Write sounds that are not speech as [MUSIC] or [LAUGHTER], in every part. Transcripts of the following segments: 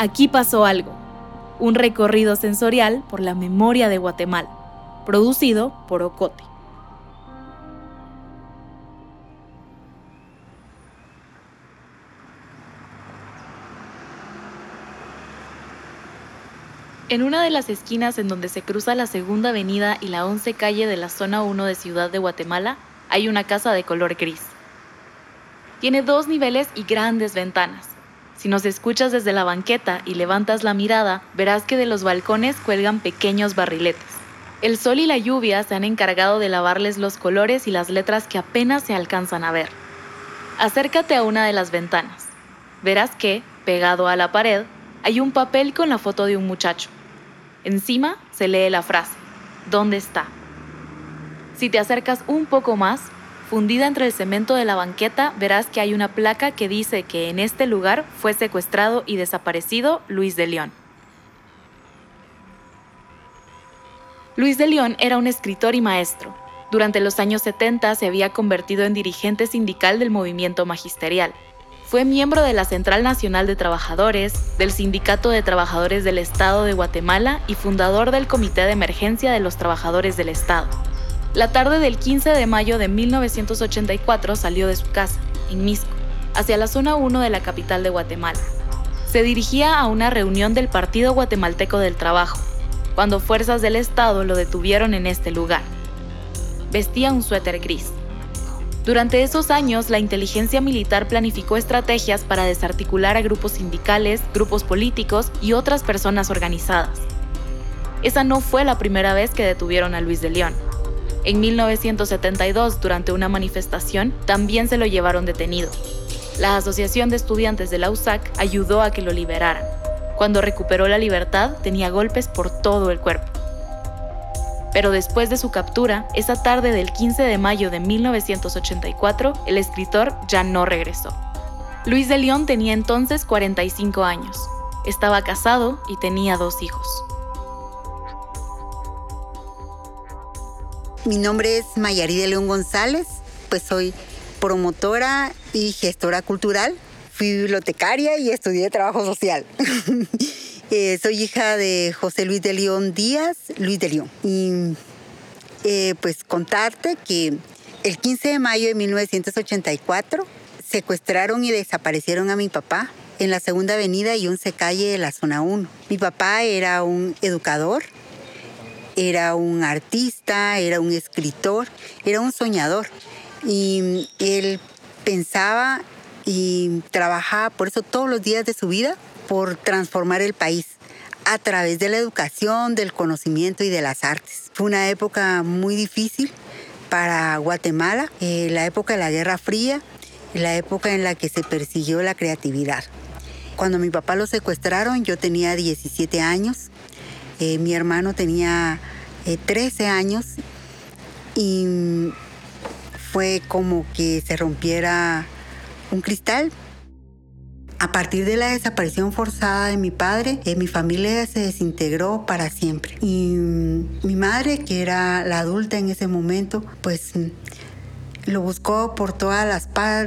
Aquí pasó algo, un recorrido sensorial por la memoria de Guatemala, producido por Ocote. En una de las esquinas en donde se cruza la segunda avenida y la 11 calle de la zona 1 de Ciudad de Guatemala, hay una casa de color gris. Tiene dos niveles y grandes ventanas. Si nos escuchas desde la banqueta y levantas la mirada, verás que de los balcones cuelgan pequeños barriletes. El sol y la lluvia se han encargado de lavarles los colores y las letras que apenas se alcanzan a ver. Acércate a una de las ventanas. Verás que, pegado a la pared, hay un papel con la foto de un muchacho. Encima se lee la frase, ¿dónde está? Si te acercas un poco más, fundida entre el cemento de la banqueta, verás que hay una placa que dice que en este lugar fue secuestrado y desaparecido Luis de León. Luis de León era un escritor y maestro. Durante los años 70 se había convertido en dirigente sindical del movimiento magisterial fue miembro de la Central Nacional de Trabajadores, del Sindicato de Trabajadores del Estado de Guatemala y fundador del Comité de Emergencia de los Trabajadores del Estado. La tarde del 15 de mayo de 1984 salió de su casa, en Misco, hacia la zona 1 de la capital de Guatemala. Se dirigía a una reunión del Partido Guatemalteco del Trabajo, cuando fuerzas del Estado lo detuvieron en este lugar. Vestía un suéter gris. Durante esos años, la inteligencia militar planificó estrategias para desarticular a grupos sindicales, grupos políticos y otras personas organizadas. Esa no fue la primera vez que detuvieron a Luis de León. En 1972, durante una manifestación, también se lo llevaron detenido. La Asociación de Estudiantes de la USAC ayudó a que lo liberaran. Cuando recuperó la libertad, tenía golpes por todo el cuerpo pero después de su captura, esa tarde del 15 de mayo de 1984, el escritor ya no regresó. Luis de León tenía entonces 45 años. Estaba casado y tenía dos hijos. Mi nombre es Mayari de León González, pues soy promotora y gestora cultural. Fui bibliotecaria y estudié trabajo social. [LAUGHS] Eh, soy hija de José Luis de León Díaz, Luis de León. Y eh, pues contarte que el 15 de mayo de 1984 secuestraron y desaparecieron a mi papá en la segunda avenida y 11 calle de la zona 1. Mi papá era un educador, era un artista, era un escritor, era un soñador. Y él pensaba y trabajaba por eso todos los días de su vida por transformar el país a través de la educación, del conocimiento y de las artes. Fue una época muy difícil para Guatemala, eh, la época de la Guerra Fría, la época en la que se persiguió la creatividad. Cuando mi papá lo secuestraron, yo tenía 17 años, eh, mi hermano tenía 13 eh, años y fue como que se rompiera un cristal a partir de la desaparición forzada de mi padre, eh, mi familia se desintegró para siempre. Y mm, mi madre, que era la adulta en ese momento, pues lo buscó por todos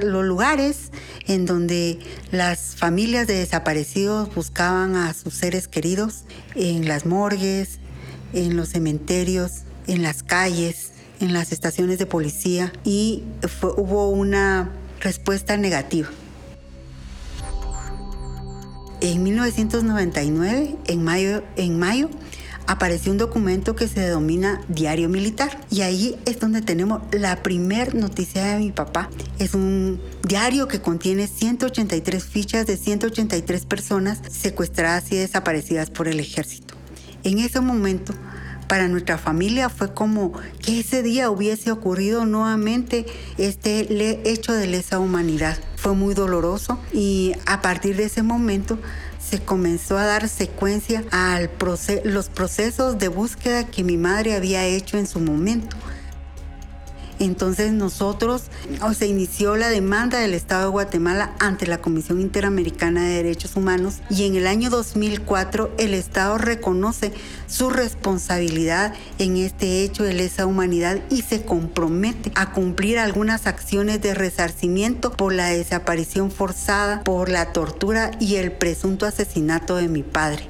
los lugares en donde las familias de desaparecidos buscaban a sus seres queridos, en las morgues, en los cementerios, en las calles, en las estaciones de policía y hubo una respuesta negativa. En 1999, en mayo, en mayo, apareció un documento que se denomina Diario Militar. Y ahí es donde tenemos la primer noticia de mi papá. Es un diario que contiene 183 fichas de 183 personas secuestradas y desaparecidas por el ejército. En ese momento, para nuestra familia fue como que ese día hubiese ocurrido nuevamente este hecho de lesa humanidad. Fue muy doloroso y a partir de ese momento se comenzó a dar secuencia a los procesos de búsqueda que mi madre había hecho en su momento. Entonces nosotros, se inició la demanda del Estado de Guatemala ante la Comisión Interamericana de Derechos Humanos y en el año 2004 el Estado reconoce su responsabilidad en este hecho de lesa humanidad y se compromete a cumplir algunas acciones de resarcimiento por la desaparición forzada, por la tortura y el presunto asesinato de mi padre.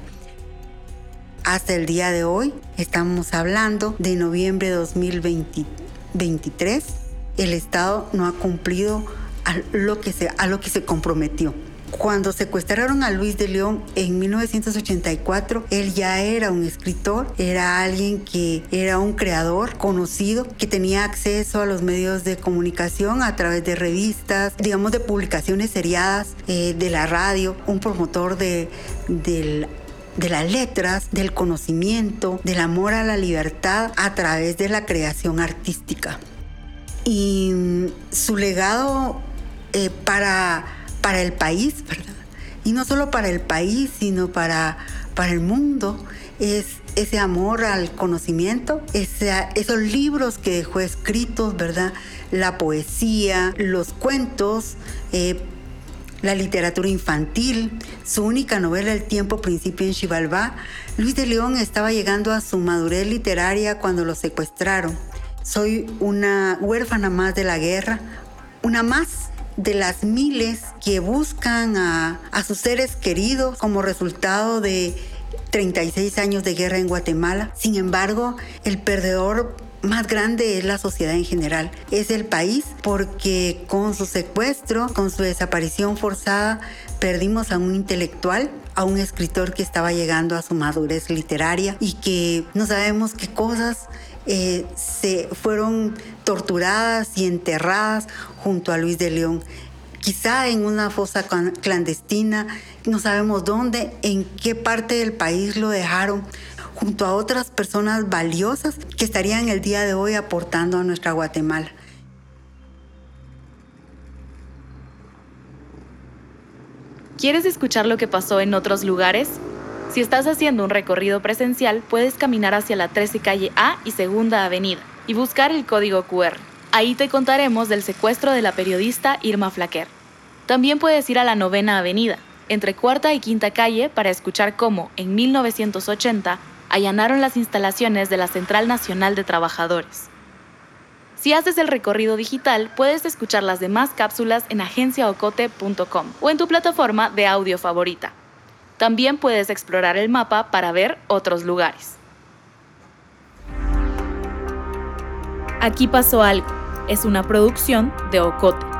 Hasta el día de hoy, estamos hablando de noviembre de 2023, el Estado no ha cumplido a lo que se, a lo que se comprometió. Cuando secuestraron a Luis de León en 1984, él ya era un escritor, era alguien que era un creador conocido, que tenía acceso a los medios de comunicación a través de revistas, digamos de publicaciones seriadas, eh, de la radio, un promotor de, del de las letras, del conocimiento, del amor a la libertad a través de la creación artística. Y mm, su legado eh, para, para el país, ¿verdad? Y no solo para el país, sino para, para el mundo, es ese amor al conocimiento, esos libros que dejó escritos, ¿verdad? La poesía, los cuentos, eh, la literatura infantil, su única novela El tiempo principio en Xibalbá, Luis de León estaba llegando a su madurez literaria cuando lo secuestraron. Soy una huérfana más de la guerra, una más de las miles que buscan a, a sus seres queridos como resultado de 36 años de guerra en Guatemala. Sin embargo, el perdedor más grande es la sociedad en general, es el país, porque con su secuestro, con su desaparición forzada, perdimos a un intelectual, a un escritor que estaba llegando a su madurez literaria y que no sabemos qué cosas eh, se fueron torturadas y enterradas junto a Luis de León. Quizá en una fosa clandestina, no sabemos dónde, en qué parte del país lo dejaron, junto a otras personas valiosas que estarían el día de hoy aportando a nuestra Guatemala. ¿Quieres escuchar lo que pasó en otros lugares? Si estás haciendo un recorrido presencial, puedes caminar hacia la 13 calle A y Segunda Avenida y buscar el código QR. Ahí te contaremos del secuestro de la periodista Irma Flaquer. También puedes ir a la Novena Avenida, entre Cuarta y Quinta Calle, para escuchar cómo, en 1980, allanaron las instalaciones de la Central Nacional de Trabajadores. Si haces el recorrido digital, puedes escuchar las demás cápsulas en agenciaocote.com o en tu plataforma de audio favorita. También puedes explorar el mapa para ver otros lugares. Aquí pasó algo. Es una producción de Ocote.